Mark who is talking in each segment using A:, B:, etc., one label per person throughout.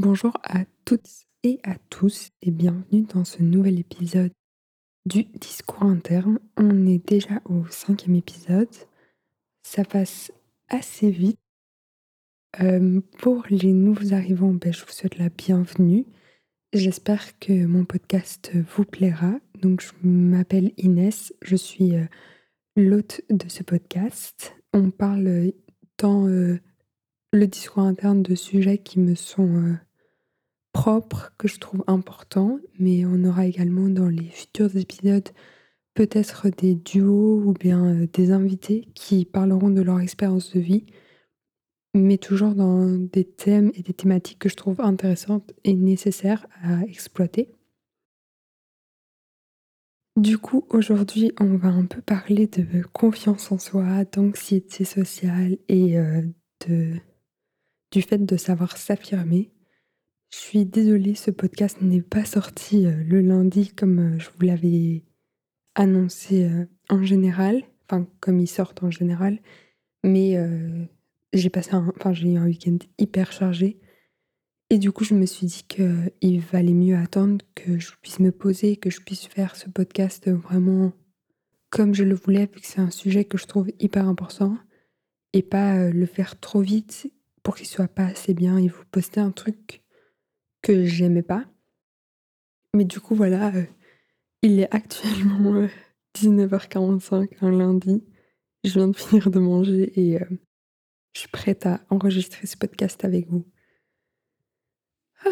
A: Bonjour à toutes et à tous et bienvenue dans ce nouvel épisode du discours interne. On est déjà au cinquième épisode. Ça passe assez vite. Euh, pour les nouveaux arrivants, ben, je vous souhaite la bienvenue. J'espère que mon podcast vous plaira. Donc, je m'appelle Inès, je suis euh, l'hôte de ce podcast. On parle dans euh, le discours interne de sujets qui me sont propres, que je trouve importants, mais on aura également dans les futurs épisodes peut-être des duos ou bien des invités qui parleront de leur expérience de vie mais toujours dans des thèmes et des thématiques que je trouve intéressantes et nécessaires à exploiter. Du coup, aujourd'hui, on va un peu parler de confiance en soi, d'anxiété sociale et euh, de, du fait de savoir s'affirmer. Je suis désolée, ce podcast n'est pas sorti euh, le lundi comme euh, je vous l'avais annoncé en général, enfin comme ils sortent en général, mais j'ai passé un, enfin, j'ai eu un week-end hyper chargé. Et du coup, je me suis dit qu'il valait mieux attendre que je puisse me poser, que je puisse faire ce podcast vraiment comme je le voulais, vu que c'est un sujet que je trouve hyper important, et pas euh, le faire trop vite pour qu'il soit pas assez bien et vous poster un truc que j'aimais pas. Mais du coup, voilà, euh, il est actuellement 19h45 euh, un lundi. Je viens de finir de manger et je suis prête à enregistrer ce podcast avec vous. Ah,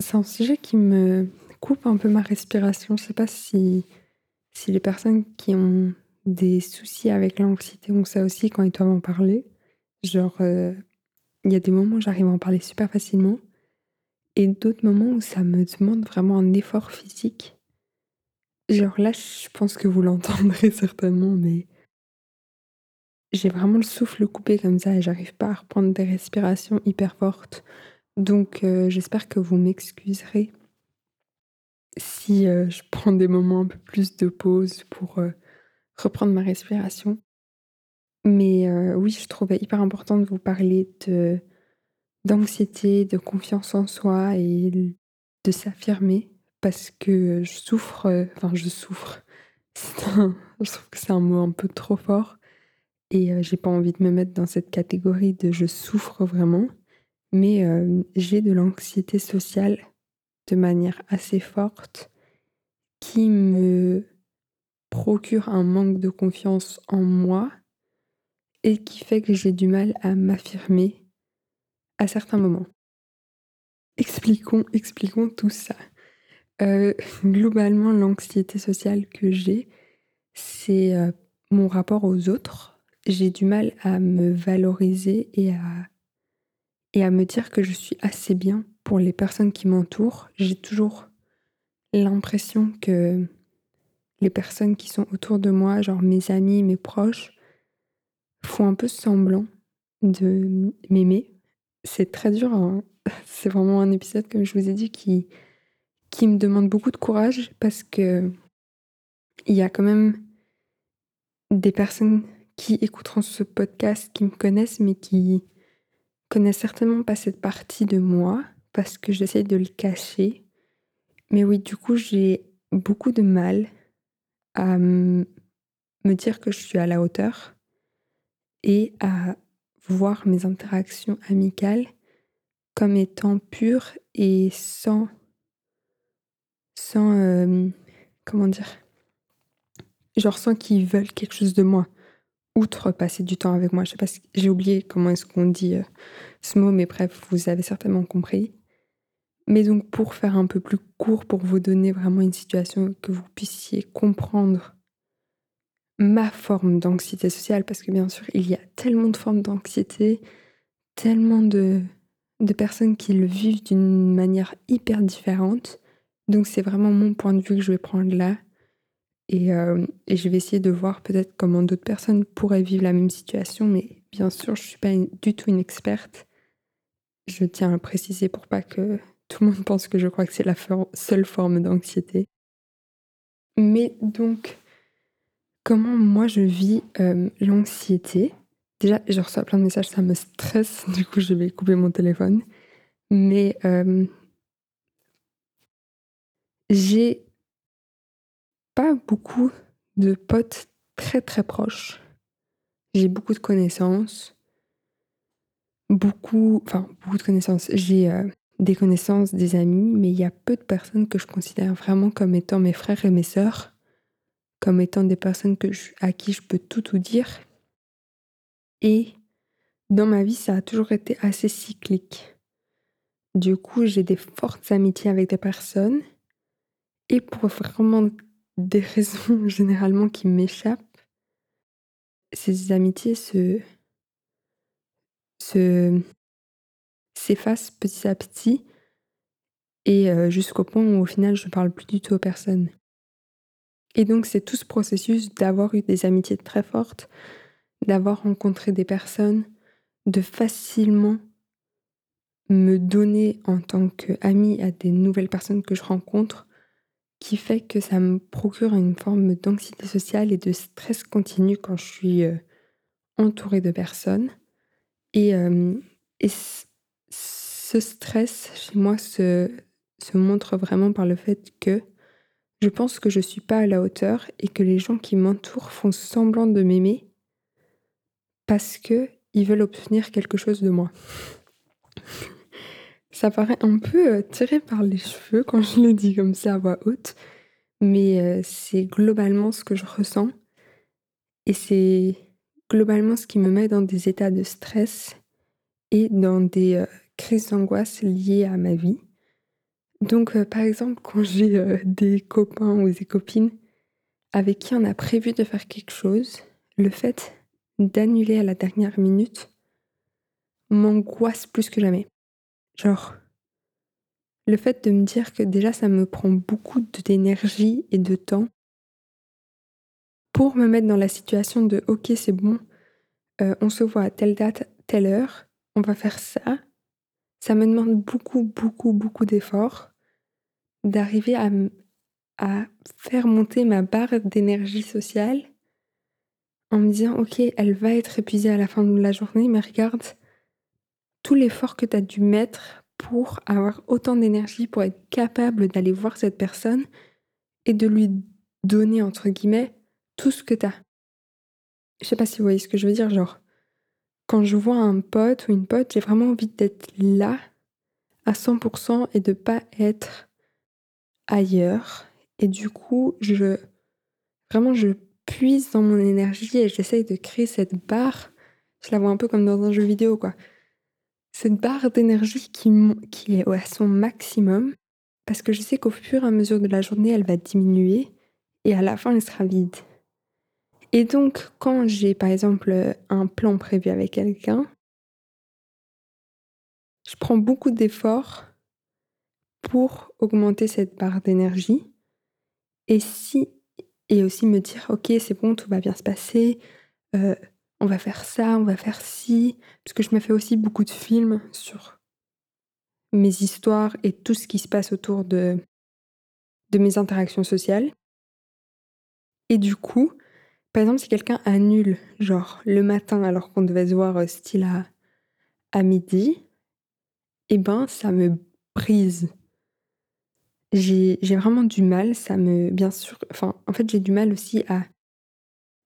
A: c'est un sujet qui me coupe un peu ma respiration. Je sais pas si, si les personnes qui ont des soucis avec l'anxiété ont ça aussi quand ils doivent en parler. Genre, euh, il y a des moments où j'arrive à en parler super facilement et d'autres moments où ça me demande vraiment un effort physique. Genre là, je pense que vous l'entendrez certainement, mais j'ai vraiment le souffle coupé comme ça et j'arrive pas à reprendre des respirations hyper fortes. Donc euh, j'espère que vous m'excuserez si euh, je prends des moments un peu plus de pause pour reprendre ma respiration. Mais oui, je trouvais hyper important de vous parler d'anxiété, de confiance en soi et de s'affirmer parce que je souffre, enfin je souffre. je trouve que c'est un mot un peu trop fort et j'ai pas envie de me mettre dans cette catégorie de je souffre vraiment, mais j'ai de l'anxiété sociale de manière assez forte qui me procure un manque de confiance en moi et qui fait que j'ai du mal à m'affirmer à certains moments. Expliquons, expliquons tout ça. globalement, l'anxiété sociale que j'ai, c'est mon rapport aux autres j'ai du mal à me valoriser et à, et à me dire que je suis assez bien pour les personnes qui m'entourent. J'ai toujours l'impression que les personnes qui sont autour de moi, genre mes amis, mes proches, font un peu semblant de m'aimer. C'est très dur, hein. c'est vraiment un épisode, comme je vous ai dit, qui, qui me demande beaucoup de courage parce que il y a quand même des personnes qui écouteront ce podcast, qui me connaissent, mais qui connaissent certainement pas cette partie de moi parce que j'essaie de le cacher. Mais oui, du coup, j'ai beaucoup de mal à me dire que je suis à la hauteur et à voir mes interactions amicales comme étant pures et sans sans euh, comment dire genre sans qu'ils veulent quelque chose de moi outre passer du temps avec moi. Je sais pas si j'ai oublié comment est-ce qu'on dit euh, ce mot, mais bref, vous avez certainement compris. Mais donc pour faire un peu plus court, pour vous donner vraiment une situation que vous puissiez comprendre ma forme d'anxiété sociale, parce que bien sûr, il y a tellement de formes d'anxiété, tellement de, personnes qui le vivent d'une manière hyper différente. Donc c'est vraiment mon point de vue que je vais prendre là. Euh, et, je vais essayer de voir peut-être comment d'autres personnes pourraient vivre la même situation, mais bien sûr, je ne suis pas du tout une experte. Je tiens à préciser pour pas que tout le monde pense que je crois que c'est la seule forme d'anxiété. Mais donc, comment moi je vis l'anxiété Déjà, je reçois plein de messages, ça me stresse, du coup je vais couper mon téléphone. Mais j'ai pas beaucoup de potes très très proches. J'ai beaucoup de connaissances. Beaucoup, enfin beaucoup de connaissances. J'ai des connaissances, des amis, mais il y a peu de personnes que je considère vraiment comme étant mes frères et mes sœurs, comme étant des personnes à qui je peux tout dire. Et dans ma vie, ça a toujours été assez cyclique. Du coup, j'ai des fortes amitiés avec des personnes. Et pour vraiment des raisons généralement qui m'échappent, ces amitiés se, se s'effacent petit à petit et euh, jusqu'au point où au final je ne parle plus du tout aux personnes. Et donc c'est tout ce processus d'avoir eu des amitiés très fortes, d'avoir rencontré des personnes, de facilement me donner en tant qu'ami à des nouvelles personnes que je rencontre, qui fait que ça me procure une forme d'anxiété sociale et de stress continu quand je suis euh, entourée de personnes. Et, euh, ce stress chez moi se montre vraiment par le fait que je pense que je ne suis pas à la hauteur et que les gens qui m'entourent font semblant de m'aimer parce que ils veulent obtenir quelque chose de moi. Ça paraît un peu euh, tiré par les cheveux quand je le dis comme ça à voix haute, mais euh, c'est globalement ce que je ressens et c'est globalement ce qui me met dans des états de stress et dans des euh, crises d'angoisse liées à ma vie. Donc par exemple quand j'ai des copains ou des copines avec qui on a prévu de faire quelque chose, le fait d'annuler à la dernière minute m'angoisse plus que jamais. Genre, le fait de me dire que déjà ça me prend beaucoup d'énergie et de temps pour me mettre dans la situation de ok c'est bon, euh, on se voit à telle date, telle heure, on va faire ça. Ça me demande beaucoup, beaucoup, beaucoup d'efforts d'arriver à, à faire monter ma barre d'énergie sociale en me disant ok elle va être épuisée à la fin de la journée mais regarde tout l'effort que tu as dû mettre pour avoir autant d'énergie, pour être capable d'aller voir cette personne et de lui donner, entre guillemets, tout ce que tu as. Je sais pas si vous voyez ce que je veux dire, genre, quand je vois un pote ou une pote, j'ai vraiment envie d'être là à 100% et de pas être ailleurs. Et du coup, je vraiment je puise dans mon énergie et j'essaye de créer cette barre. Je la vois un peu comme dans un jeu vidéo, quoi cette barre d'énergie qui, qui est à son maximum, parce que je sais qu'au fur et à mesure de la journée, elle va diminuer et à la fin, elle sera vide. Et donc, quand j'ai par exemple un plan prévu avec quelqu'un, je prends beaucoup d'efforts pour augmenter cette barre d'énergie. Et si et aussi me dire ok c'est bon tout va bien se passer, euh, on va faire ça, on va faire ci, parce que je me fais aussi beaucoup de films sur mes histoires et tout ce qui se passe autour de, de mes interactions sociales. Et du coup, par exemple, si quelqu'un annule, genre le matin alors qu'on devait se voir euh, style à, à midi, eh ben ça me brise. J'ai vraiment du mal, ça me. Bien sûr. Enfin, en fait, j'ai du mal aussi à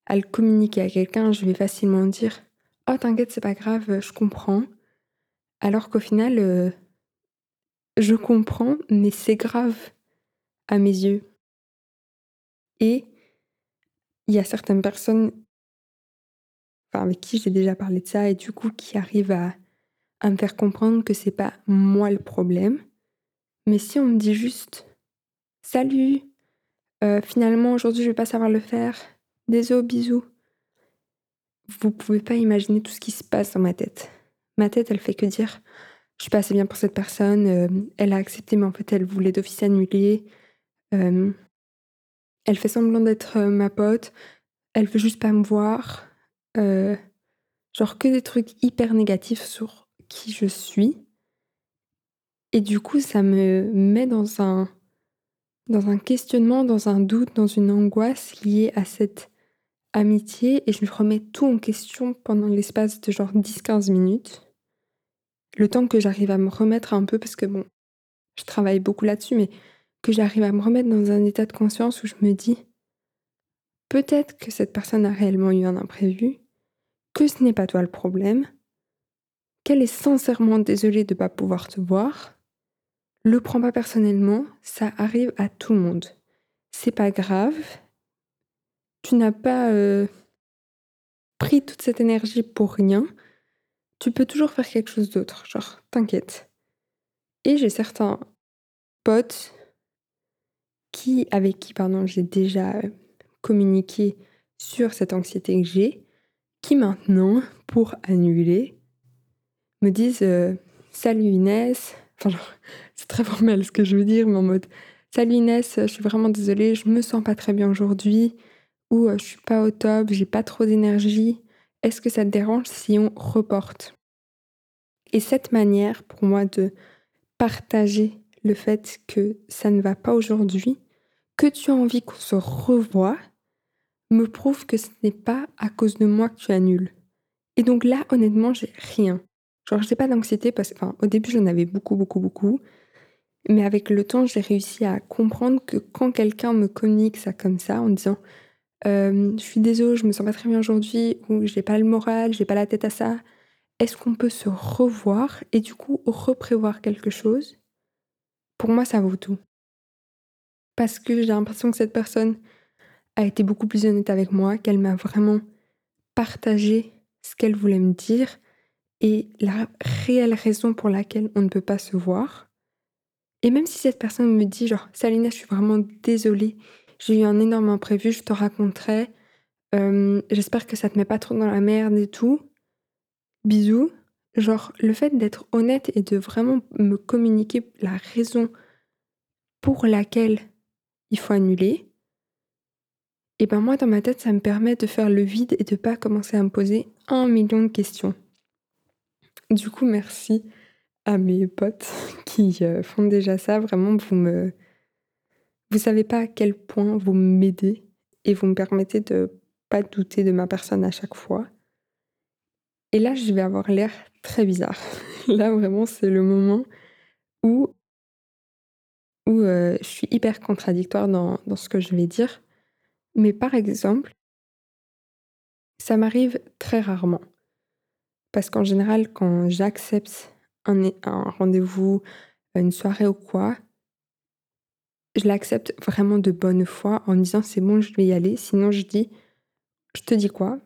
A: à le communiquer à quelqu'un, je vais facilement dire Oh, t'inquiète, c'est pas grave, je comprends. Alors qu'au final, euh, je comprends, mais c'est grave à mes yeux. Et il y a certaines personnes avec qui j'ai déjà parlé de ça et du coup qui arrivent à, à me faire comprendre que c'est pas moi le problème. Mais si on me dit juste Salut, euh, finalement aujourd'hui je vais pas savoir le faire, Désolé, bisous. Vous pouvez pas imaginer tout ce qui se passe dans ma tête. Ma tête, elle fait que dire je suis pas assez bien pour cette personne, euh, elle a accepté, mais en fait, elle voulait d'office annuler. Euh, elle fait semblant d'être ma pote, elle veut juste pas me voir. genre que des trucs hyper négatifs sur qui je suis. Et du coup, ça me met dans un, dans un questionnement, dans un doute, dans une angoisse liée à cette amitié et je lui remets tout en question pendant l'espace de genre 10-15 minutes. le temps que j'arrive à me remettre un peu, parce que bon, je travaille beaucoup là-dessus, mais que j'arrive à me remettre dans un état de conscience où je me dis, peut-être que cette personne a réellement eu un imprévu, que ce n'est pas toi le problème, qu'elle est sincèrement désolée de ne pas pouvoir te voir, le prends pas personnellement, ça arrive à tout le monde. C'est pas grave. Tu n'as pas euh, pris toute cette énergie pour rien. Tu peux toujours faire quelque chose d'autre. Genre, t'inquiète. Et j'ai certains potes qui, avec qui pardon, j'ai déjà euh, communiqué sur cette anxiété que j'ai, qui maintenant, pour annuler, me disent euh, Salut Inès, c'est très formel ce que je veux dire, mais en mode Salut Inès, je suis vraiment désolée, je me sens pas très bien aujourd'hui, ou euh, je suis pas au top, j'ai pas trop d'énergie. Est-ce que ça te dérange si on reporte? Et cette manière pour moi de partager le fait que ça ne va pas aujourd'hui, que tu as envie qu'on se revoie, me prouve que ce n'est pas à cause de moi que tu annules. Et donc là, honnêtement, j'ai rien. Genre, j'ai pas d'anxiété parce que, au début, j'en avais beaucoup, beaucoup, beaucoup. Mais avec le temps, j'ai réussi à comprendre que quand quelqu'un me communique ça comme ça, en disant euh, Je suis désolée, je me sens pas très bien aujourd'hui, ou j'ai pas le moral, j'ai pas la tête à ça, est-ce qu'on peut se revoir et du coup reprévoir quelque chose? Pour moi, ça vaut tout. Parce que j'ai l'impression que cette personne a été beaucoup plus honnête avec moi, qu'elle m'a vraiment partagé ce qu'elle voulait me dire et la réelle raison pour laquelle on ne peut pas se voir. Et même si cette personne me dit genre Salina, je suis vraiment désolée, j'ai eu un énorme imprévu, je te raconterai, euh, j'espère que ça te met pas trop dans la merde et tout. Bisous. Genre le fait d'être honnête et de vraiment me communiquer la raison pour laquelle il faut annuler, et ben moi dans ma tête ça me permet de faire le vide et de pas commencer à me poser un million de questions. Du coup, merci à mes potes qui euh, font déjà ça. Vraiment, vous me. Vous savez pas à quel point vous m'aidez et vous me permettez de pas douter de ma personne à chaque fois. Et là, je vais avoir l'air très bizarre. là, vraiment, c'est le moment où, où euh, je suis hyper contradictoire dans, dans ce que je vais dire. Mais par exemple, ça m'arrive très rarement. Parce qu'en général, quand j'accepte un, rendez-vous, une soirée ou quoi, je l'accepte vraiment de bonne foi en me disant c'est bon, je vais y aller. Sinon, je dis je te dis quoi?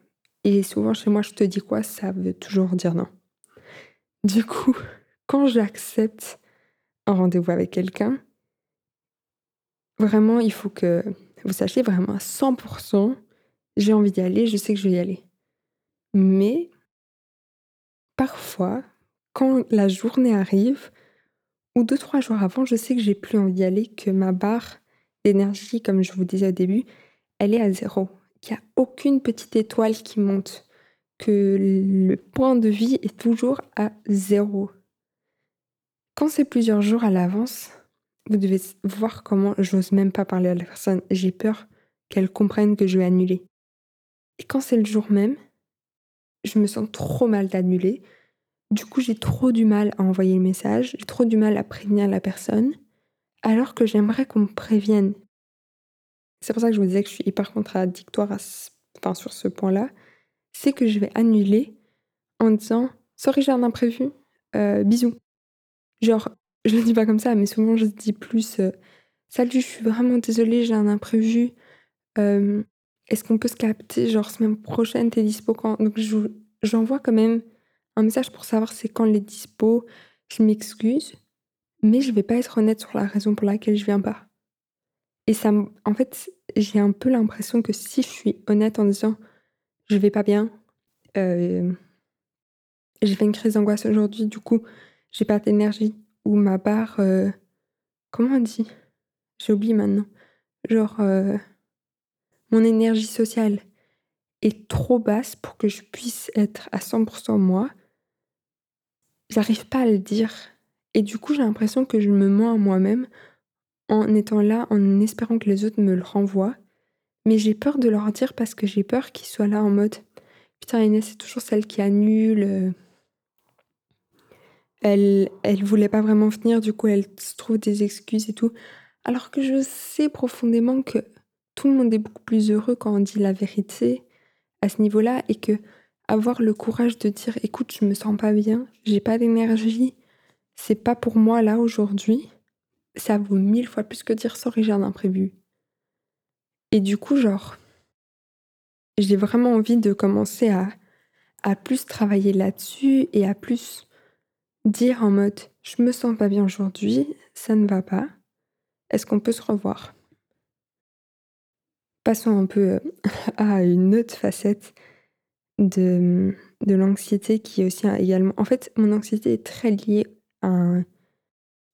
A: Et souvent chez moi, je te dis quoi, ça veut toujours dire non. Du coup, quand j'accepte un rendez-vous avec quelqu'un, vraiment, il faut que vous sachiez vraiment à 100%, j'ai envie d'y aller, je sais que je vais y aller. Mais parfois, quand la journée arrive, ou deux, trois jours avant, je sais que j'ai plus envie d'y aller, que ma barre d'énergie, comme je vous disais au début, elle est à zéro. Qu'il n'y a aucune petite étoile qui monte. Que le point de vie est toujours à zéro. Quand c'est plusieurs jours à l'avance, vous devez voir comment j'ose même pas parler à la personne. J'ai peur qu'elle comprenne que je vais annuler. Et quand c'est le jour même, je me sens trop mal d'annuler. Du coup, j'ai trop du mal à envoyer le message, j'ai trop du mal à prévenir la personne, alors que j'aimerais qu'on me prévienne. C'est pour ça que je vous disais que je suis hyper contradictoire enfin, sur ce point-là. C'est que je vais annuler en disant Sorry, j'ai un imprévu, euh, bisous. Genre, je le dis pas comme ça, mais souvent je dis plus euh, Salut, je suis vraiment désolée, j'ai un imprévu. Euh, est-ce qu'on peut se capter, genre semaine prochaine, t'es dispo quand? Donc j'envoie quand même un message pour savoir c'est quand les dispo. Je m'excuse, mais je vais pas être honnête sur la raison pour laquelle je viens pas. Et ça, en fait, j'ai un peu l'impression que si je suis honnête en disant je vais pas bien, euh, j'ai fait une crise d'angoisse aujourd'hui, du coup, j'ai pas d'énergie, ou ma barre, euh, comment on dit? J'ai oublié maintenant. Genre, euh, mon énergie sociale est trop basse pour que je puisse être à 100% moi, j'arrive pas à le dire. Et du coup, j'ai l'impression que je me mens à moi-même en étant là, en espérant que les autres me le renvoient. Mais j'ai peur de leur dire parce que j'ai peur qu'ils soient là en mode Putain, Inès, c'est toujours celle qui annule. Elle elle voulait pas vraiment venir, du coup, elle se trouve des excuses et tout. Alors que je sais profondément que tout le monde est beaucoup plus heureux quand on dit la vérité à ce niveau-là et que avoir le courage de dire écoute, je me sens pas bien, j'ai pas d'énergie, c'est pas pour moi là aujourd'hui, ça vaut mille fois plus que dire sorry, j'ai un imprévu. Et du coup, genre, j'ai vraiment envie de commencer à, à plus travailler là-dessus et à plus dire en mode je me sens pas bien aujourd'hui, ça ne va pas. Est-ce qu'on peut se revoir? Passons un peu euh, à une autre facette de, de l'anxiété qui est aussi également... En fait, mon anxiété est très liée à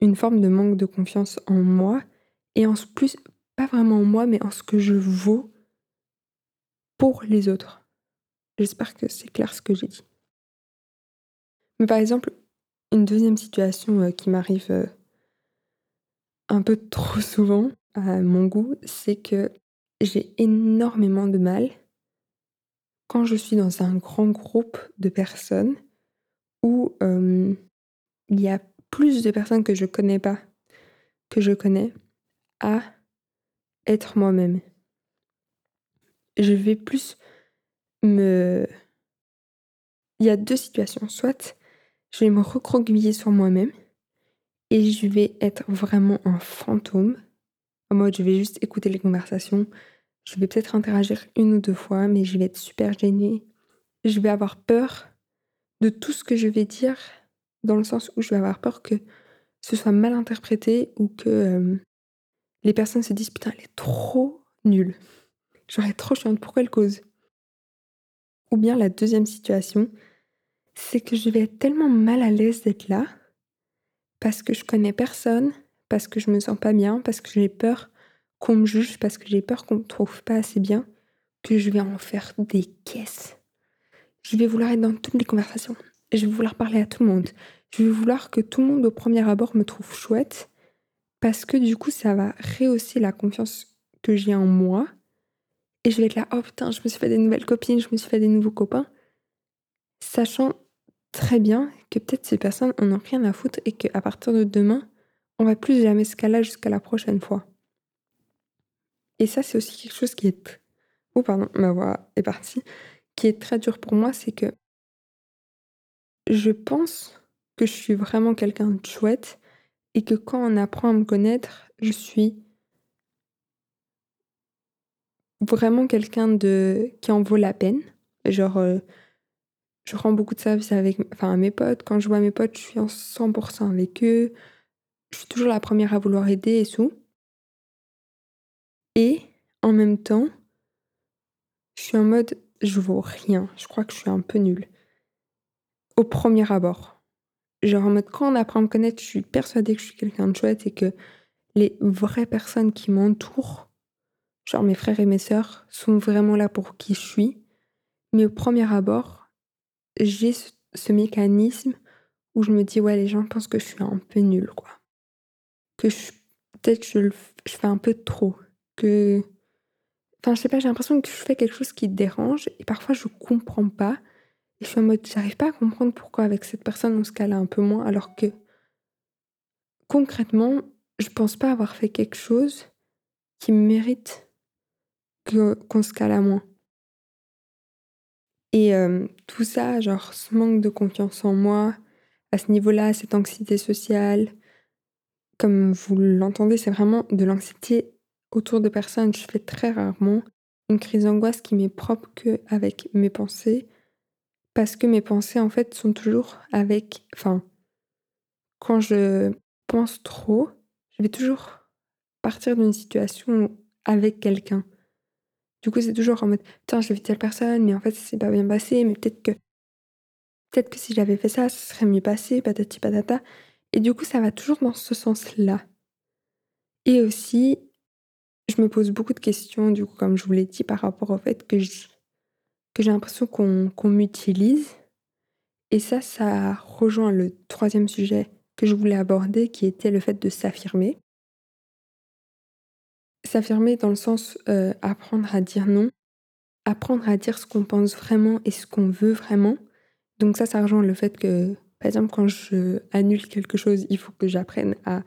A: une forme de manque de confiance en moi et en plus, pas vraiment en moi, mais en ce que je vaux pour les autres. J'espère que c'est clair ce que j'ai dit. Mais par exemple, une deuxième situation euh, qui m'arrive euh, un peu trop souvent à mon goût, c'est que j'ai énormément de mal quand je suis dans un grand groupe de personnes où il y a plus de personnes que je connais pas que je connais à être moi-même. Je vais plus me... Il y a deux situations. Soit je vais me recroqueviller sur moi-même et je vais être vraiment un fantôme. En mode, je vais juste écouter les conversations. Je vais peut-être interagir une ou deux fois, mais je vais être super gênée. Je vais avoir peur de tout ce que je vais dire, dans le sens où je vais avoir peur que ce soit mal interprété ou que euh, les personnes se disent Putain, elle est trop nulle. J'aurais trop chiante, pour quelle cause Ou bien la deuxième situation, c'est que je vais être tellement mal à l'aise d'être là parce que je connais personne, parce que je me sens pas bien, parce que j'ai peur qu'on me juge, parce que j'ai peur qu'on me trouve pas assez bien, que je vais en faire des caisses. Je vais vouloir être dans toutes les conversations. Je vais vouloir parler à tout le monde. Je vais vouloir que tout le monde au premier abord me trouve chouette parce que du coup ça va rehausser la confiance que j'ai en moi et je vais être là oh putain je me suis fait des nouvelles copines, je me suis fait des nouveaux copains sachant très bien que peut-être ces personnes en ont rien à foutre et qu'à partir de demain, on va plus jamais se caler jusqu'à la prochaine fois. Et ça, c'est aussi quelque chose qui est... Oh pardon, ma voix est partie. Qui est très dur pour moi, c'est que je pense que je suis vraiment quelqu'un de chouette et que quand on apprend à me connaître, je suis vraiment quelqu'un de qui en vaut la peine. Genre, euh, je rends beaucoup de service avec, enfin, à mes potes. Quand je vois mes potes, je suis en 100% avec eux. Je suis toujours la première à vouloir aider et tout. Et en même temps, je suis en mode, je vaux rien. Je crois que je suis un peu nulle. Au premier abord. Genre en mode, quand on apprend à me connaître, je suis persuadée que je suis quelqu'un de chouette et que les vraies personnes qui m'entourent, genre mes frères et mes sœurs, sont vraiment là pour qui je suis. Mais au premier abord, j'ai ce, mécanisme où je me dis, ouais, les gens pensent que je suis un peu nulle, quoi. Que peut-être je, je fais un peu trop. Que. Enfin, je sais pas, j'ai l'impression que je fais quelque chose qui dérange et parfois je comprends pas. Et je suis en mode, j'arrive pas à comprendre pourquoi avec cette personne on se cale un peu moins, alors que concrètement, je pense pas avoir fait quelque chose qui mérite qu'on se cale à moins. Et tout ça, genre ce manque de confiance en moi, à ce niveau-là, cette anxiété sociale, comme vous l'entendez, c'est vraiment de l'anxiété autour de personnes. Je fais très rarement une crise d'angoisse qui m'est propre qu'avec mes pensées, parce que mes pensées, en fait, sont toujours avec... Enfin, quand je pense trop, je vais toujours partir d'une situation avec quelqu'un. Du coup, c'est toujours en mode, tiens, j'ai vu telle personne, mais en fait, ça s'est pas bien passé, mais peut-être que, peut-être que si j'avais fait ça, ça serait mieux passé, patati patata. Et du coup, ça va toujours dans ce sens-là. Et aussi, je me pose beaucoup de questions, du coup, comme je vous l'ai dit, par rapport au fait que j'ai l'impression qu'on m'utilise. Et ça, ça rejoint le troisième sujet que je voulais aborder, qui était le fait de s'affirmer. S'affirmer dans le sens euh, apprendre à dire non, apprendre à dire ce qu'on pense vraiment et ce qu'on veut vraiment. Donc ça, ça rejoint le fait que par exemple, quand je annule quelque chose, il faut que j'apprenne à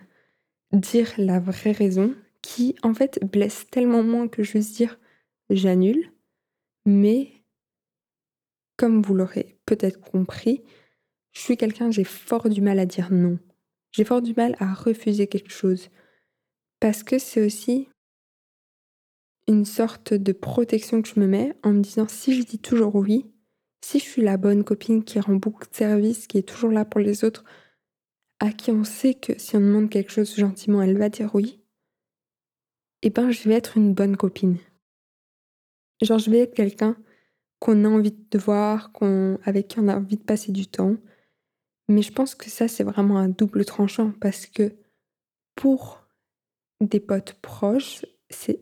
A: dire la vraie raison qui, en fait, blesse tellement moins que juste dire j'annule. Mais, comme vous l'aurez peut-être compris, je suis quelqu'un, j'ai fort du mal à dire non. J'ai fort du mal à refuser quelque chose. Parce que c'est aussi une sorte de protection que je me mets en me disant si je dis toujours oui, si je suis la bonne copine qui rend beaucoup de services, qui est toujours là pour les autres, à qui on sait que si on demande quelque chose gentiment, elle va dire oui, eh ben je vais être une bonne copine. Genre je vais être quelqu'un qu'on a envie de voir, qu'on, avec qui on a envie de passer du temps. Mais je pense que ça c'est vraiment un double tranchant parce que pour des potes proches,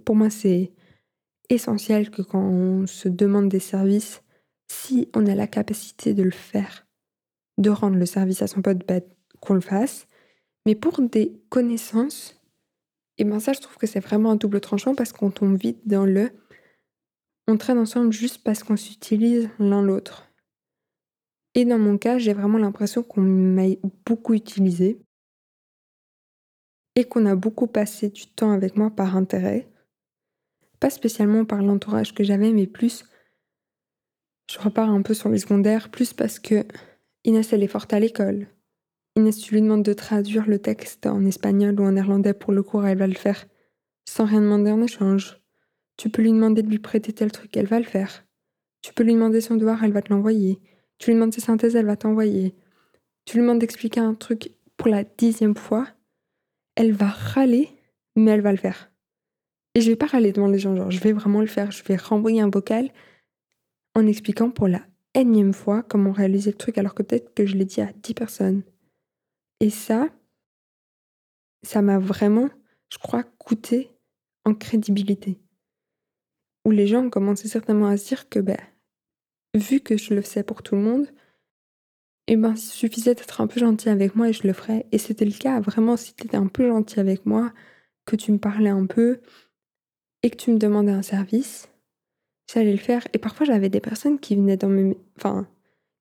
A: pour moi c'est essentiel que quand on se demande des services, si on a la capacité de le faire, de rendre le service à son pote, bah, qu'on le fasse. Mais pour des connaissances, et ben ça, je trouve que c'est vraiment un double tranchant parce qu'on tombe vite dans le on traîne ensemble juste parce qu'on s'utilise l'un l'autre. Et dans mon cas, j'ai vraiment l'impression qu'on m'a beaucoup utilisé et qu'on a beaucoup passé du temps avec moi par intérêt. Pas spécialement par l'entourage que j'avais, mais plus je repars un peu sur les secondaires, plus parce que Inès, elle est forte à l'école. Inès, tu lui demandes de traduire le texte en espagnol ou en néerlandais pour le cours, elle va le faire. Sans rien demander en échange. Tu peux lui demander de lui prêter tel truc, elle va le faire. Tu peux lui demander son devoir, elle va te l'envoyer. Tu lui demandes ses synthèses, elle va t'envoyer. Tu lui demandes d'expliquer un truc pour la dixième fois, elle va râler, mais elle va le faire. Et je vais pas râler devant les gens, genre je vais vraiment le faire, je vais renvoyer un vocal en expliquant pour la énième fois comment réaliser le truc alors que peut-être que je l'ai dit à 10 personnes. Et ça, ça m'a vraiment, je crois, coûté en crédibilité. Où les gens commencé certainement à se dire que, ben, vu que je le faisais pour tout le monde, eh ben, il suffisait d'être un peu gentil avec moi et je le ferais. Et c'était le cas, vraiment, si tu étais un peu gentil avec moi, que tu me parlais un peu et que tu me demandais un service, j'allais le faire. Et parfois, j'avais des personnes qui venaient dans mes. Enfin,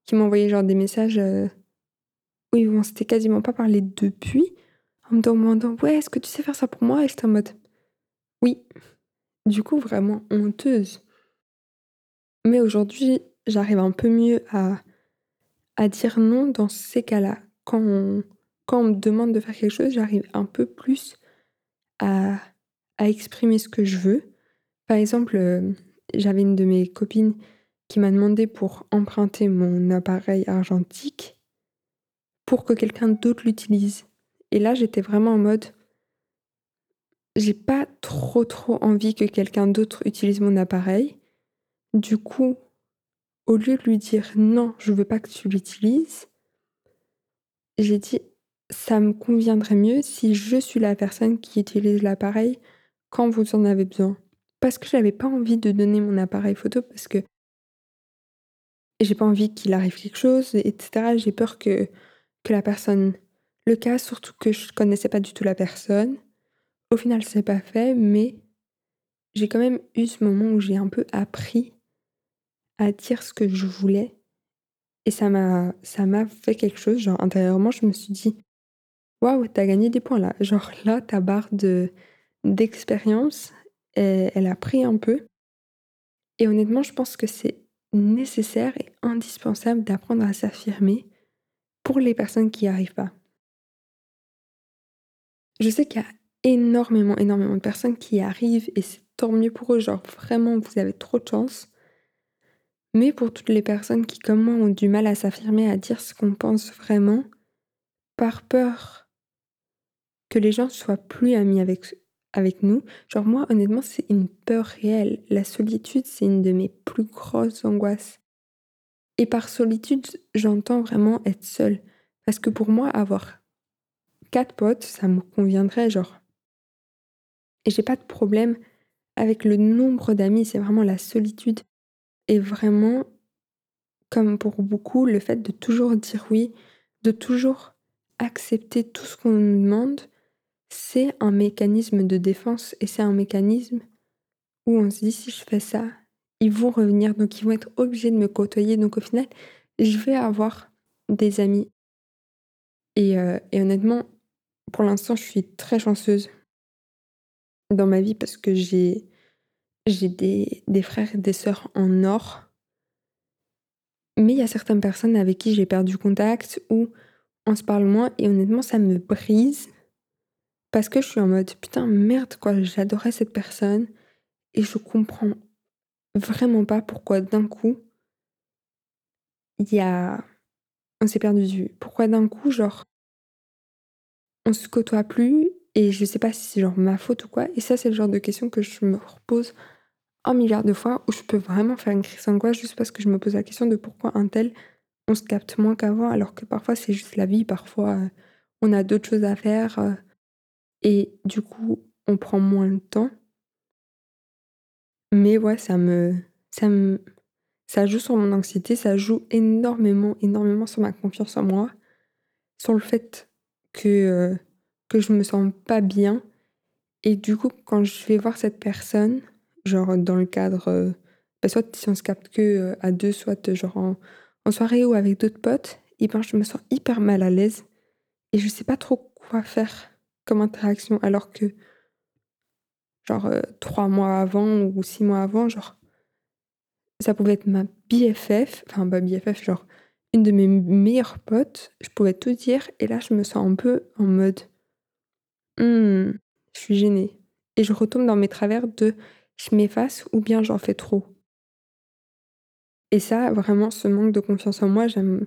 A: qui m'envoyaient genre des messages euh, où ils s'était quasiment pas parlé depuis, en me demandant Ouais, est-ce que tu sais faire ça pour moi? Et j'étais en mode Oui. Du coup, vraiment honteuse. Mais aujourd'hui, j'arrive un peu mieux à, à dire non dans ces cas-là. Quand on, quand on me demande de faire quelque chose, j'arrive un peu plus à, à exprimer ce que je veux. Par exemple, euh, j'avais une de mes copines qui m'a demandé pour emprunter mon appareil argentique pour que quelqu'un d'autre l'utilise. Et là, j'étais vraiment en mode j'ai pas trop trop envie que quelqu'un d'autre utilise mon appareil. Du coup, au lieu de lui dire non, je veux pas que tu l'utilises, j'ai dit ça me conviendrait mieux si je suis la personne qui utilise l'appareil quand vous en avez besoin parce que j'avais pas envie de donner mon appareil photo parce que j'ai pas envie qu'il arrive quelque chose, etc. J'ai peur que, que la personne le casse, surtout que je connaissais pas du tout la personne. Au final, c'est pas fait, mais j'ai quand même eu ce moment où j'ai un peu appris à dire ce que je voulais. Et ça m'a, ça m'a fait quelque chose. Genre, intérieurement, je me suis dit, waouh, t'as gagné des points là. Genre, là, ta barre de, d'expérience, elle, a pris un peu. Et honnêtement, je pense que c'est nécessaire et indispensable d'apprendre à s'affirmer pour les personnes qui n'y arrivent pas. Je sais qu'il y a énormément, énormément de personnes qui y arrivent et c'est tant mieux pour eux, genre vraiment, vous avez trop de chance. Mais pour toutes les personnes qui, comme moi, ont du mal à s'affirmer, à dire ce qu'on pense vraiment, par peur que les gens soient plus amis avec avec nous. Genre moi, honnêtement, c'est une peur réelle. La solitude, c'est une de mes plus grosses angoisses. Et par solitude, j'entends vraiment être seule. Parce que pour moi, avoir quatre potes, ça me conviendrait, genre. Et j'ai pas de problème avec le nombre d'amis, c'est vraiment la solitude. Et vraiment, comme pour beaucoup, le fait de toujours dire oui, de toujours accepter tout ce qu'on nous demande, c'est un mécanisme de défense et c'est un mécanisme où on se dit si je fais ça, ils vont revenir, donc ils vont être obligés de me côtoyer. Donc au final, je vais avoir des amis Et heu et honnêtement, pour l'instant, je suis très chanceuse dans ma vie parce que j'ai j'ai des des frères et des sœurs en or. Mais il y a certaines personnes avec qui j'ai perdu contact ou on se parle moins et honnêtement, ça me brise parce que je suis en mode: «Putain, merde quoi, j'adorais cette personne et je comprends vraiment pas pourquoi d'un coup, il y a on s'est perdu de vue. Pourquoi d'un coup, genre, on se côtoie plus et je sais pas si c'est genre ma faute ou quoi?» et ça, c'est le genre de questions que je me repose un milliard de fois où je peux vraiment faire une crise d'angoisse juste parce que je me pose la question de pourquoi un tel, on se capte moins qu'avant alors que parfois c'est juste la vie, parfois, heu, on a d'autres choses à faire, heu et du coup, on prend moins le temps. Mais ouais, ça me ça me ça joue sur mon anxiété, ça joue énormément, énormément sur ma confiance en moi, sur le fait que, heu, que je me sens pas bien. Et du coup, quand je vais voir cette personne, genre dans le cadre, heu, bah, soit si on se capte que, heu, à 2, soit, genre en en soirée ou avec d'autres potes et ben, je me sens hyper mal à l'aise et je sais pas trop quoi faire comme interaction. Alors que genre, heu, 3 mois avant ou 6 mois avant, genre, ça pouvait être ma BFF, enfin pas BFF, genre une de mes meilleures potes, je pouvais tout dire et là je me sens un peu en mode: «Mmh, je suis gênée» et je retombe dans mes travers de je m'efface ou bien j'en fais trop. Et ça, vraiment, ce manque de confiance en moi, j'aime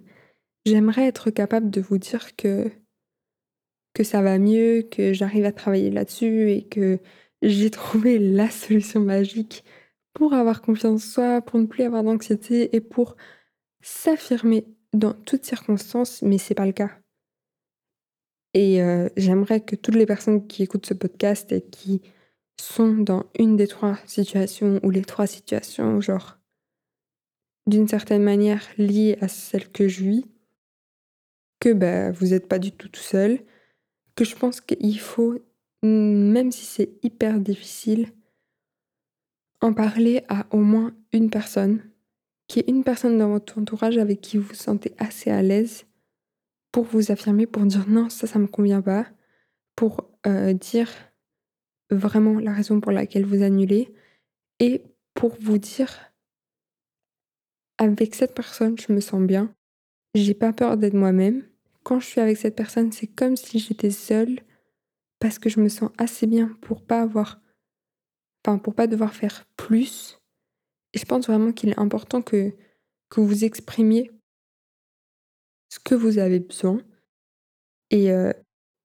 A: j'aimerais être capable de vous dire que que ça va mieux, que j'arrive à travailler là-dessus et que j'ai trouvé la solution magique pour avoir confiance en soi, pour ne plus avoir d'anxiété et pour s'affirmer dans toutes circonstances, mais c'est pas le cas. Et heu, j'aimerais que toutes les personnes qui écoutent ce podcast et qui sont dans une des 3 situations ou les 3 situations, genre d'une certaine manière liées à celle que je vis, que, bah, vous êtes pas du tout tout seul, que je pense qu'il faut, même si c'est hyper difficile, en parler à au moins une personne, qu'il y ait une personne dans votre entourage avec qui vous vous sentez assez à l'aise pour vous affirmer, pour dire: «Non, ça, ça me convient pas», pour, heu, dire vraiment la raison pour laquelle vous annulez et pour vous dire: «Avec cette personne, je me sens bien, j'ai pas peur d'être moi-même. Quand je suis avec cette personne, c'est comme si j'étais seule parce que je me sens assez bien pour pas avoir enfin, pour pas devoir faire plus» et je pense vraiment qu'il est important que que vous exprimiez ce que vous avez besoin. Et heu,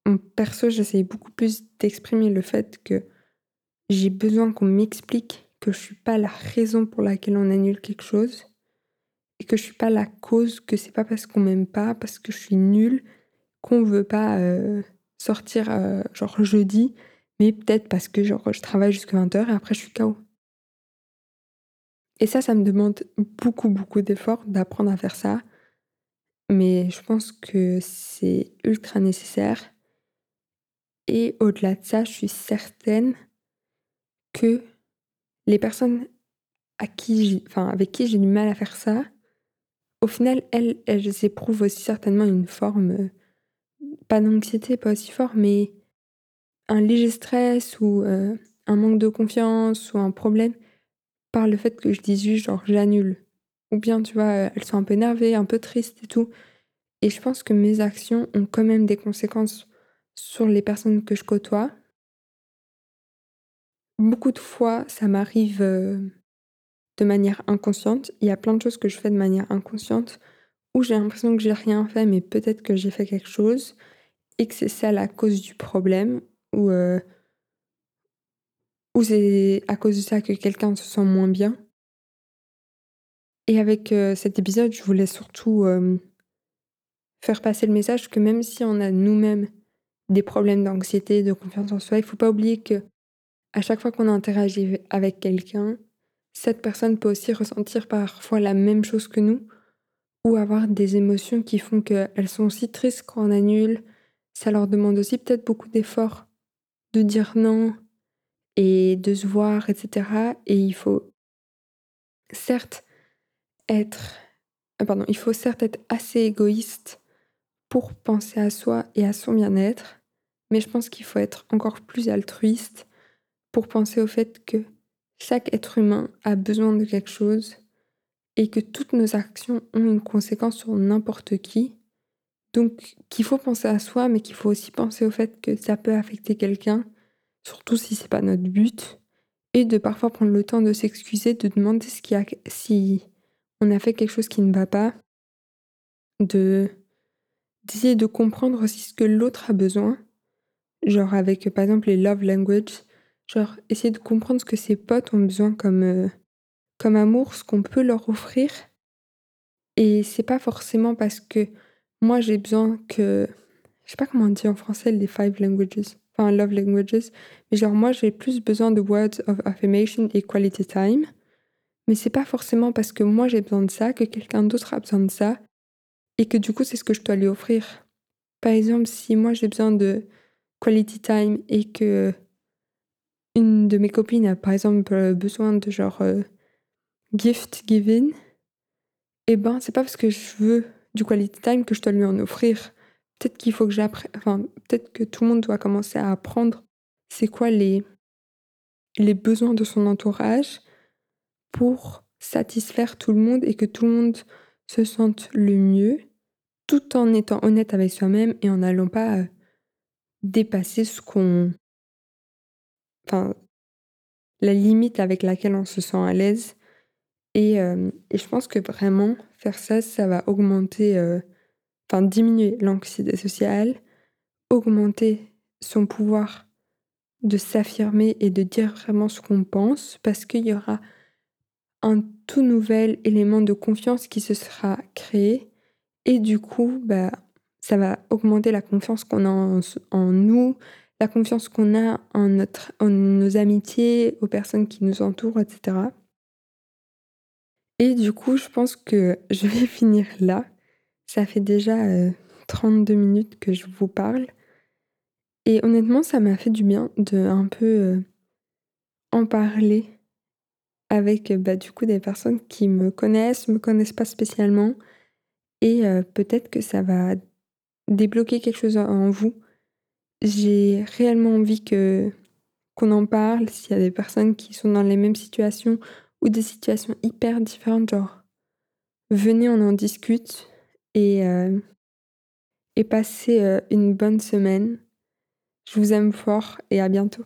A: mmh, perso, j'essaye beaucoup plus d'exprimer le fait que j'ai besoin qu'on m'explique que je suis pas la raison pour laquelle on annule quelque chose et que je suis pas la cause, que c'est pas parce qu'on m'aime pas, parce que je suis nulle, qu'on veut pas, heu, sortir, heu, genre jeudi, mais peut-être parce que genre je travaille jusqu'à 20:00 et après je suis KO. Et ça, ça me demande beaucoup, beaucoup d'efforts d'apprendre à faire ça, mais je pense que c'est ultra nécessaire et au-delà de ça, je suis certaine que les personnes à qui enfin, avec qui j'ai du mal à faire ça, au final, elles elles éprouvent aussi certainement une forme, heu, pas d'anxiété, pas aussi fort, mais un léger stress ou, heu, un manque de confiance ou un problème par le fait que je dise juste genre: «J'annule» ou bien, tu vois, heu, elles sont un peu énervées, un peu tristes et tout et je pense que mes actions ont quand même des conséquences sur les personnes que je côtoie. Beaucoup de fois, ça m'arrive, heu, de manière inconsciente. Il y a plein de choses que je fais de manière inconsciente où j'ai l'impression que j'ai rien fait, mais peut-être que j'ai fait quelque chose et que c'est cause du problème ou, heu ou c'est à cause de ça que quelqu'un se sent moins bien. Et avec, heu, cet épisode, je voulais surtout, hem, faire passer le message que même si on a nous-mêmes des problèmes d'anxiété, de confiance en soi, il faut pas oublier que à chaque fois qu'on interagit avec quelqu'un, cette personne peut aussi ressentir parfois la même chose que nous ou avoir des émotions qui font qu'elles sont aussi tristes quand on annule. Ça leur demande aussi peut-être beaucoup d'efforts de dire non et de se voir et cetera et il faut certes être ah pardon, il faut certes être assez égoïste pour penser à soi et à son bien-être, mais je pense qu'il faut être encore plus altruiste pour penser au fait que chaque être humain a besoin de quelque chose et que toutes nos actions ont une conséquence sur n'importe qui. Donc qu'il faut penser à soi, mais qu'il faut aussi penser au fait que ça peut affecter quelqu'un, surtout si c'est pas notre but, et de parfois prendre le temps de s'excuser, de demander si on a fait quelque chose qui ne va pas, de d'essayer de comprendre aussi ce que l'autre a besoin, genre avec par exemple les love language, genre essayer de comprendre ce que ses potes ont besoin comme euh, comme amour, ce qu'on peut leur offrir. Et c'est pas forcément parce que moi j'ai besoin que. Je sais pas comment on dit en français les five languages, enfin love languages, mais genre moi j'ai plus besoin de words of affirmation et quality time. Mais c'est pas forcément parce que moi j'ai besoin de ça que quelqu'un d'autre a besoin de ça et que du coup c'est ce que je dois lui offrir. Par exemple, si moi j'ai besoin de quality time et que une de mes copines a par exemple besoin de genre euh, gift giving, eh ben, c'est pas parce que je veux du quality time que je dois lui en offrir. Peut-être qu'il faut que j'apprenne, enfin, peut-être que tout le monde doit commencer à apprendre c'est quoi les, les besoins de son entourage pour satisfaire tout le monde et que tout le monde se sente le mieux, tout en étant honnête avec soi-même et en n'allant pas euh, dépasser ce qu'on. Enfin, la limite avec laquelle on se sent à l'aise et, je pense que vraiment, ça, ça va augmenter, enfin diminuer l'anxiété sociale, augmenter son pouvoir de s'affirmer et de dire vraiment ce qu'on pense, parce qu'il y aura un tout nouvel élément de confiance qui se sera créé. Et du coup, bah, ça va augmenter la confiance qu'on a en, en, nous, la confiance qu'on a en, notre, en nos amitiés, aux personnes qui nous entourent, etc. Et du coup, je pense que je vais finir là. Ça fait déjà 32 euh, minutes que je vous parle. Et honnêtement, ça m'a fait du bien de un peu euh, en parler avec bah, du coup des personnes qui me connaissent, me connaissent pas spécialement. Et euh, peut-être que ça va débloquer quelque chose en vous. J'ai réellement envie que qu'on en parle s'il y a des personnes qui sont dans les mêmes situations ou des situations hyper différentes, genre venez, on en discute et, euh, passez euh, une bonne semaine. Je vous aime fort et à bientôt.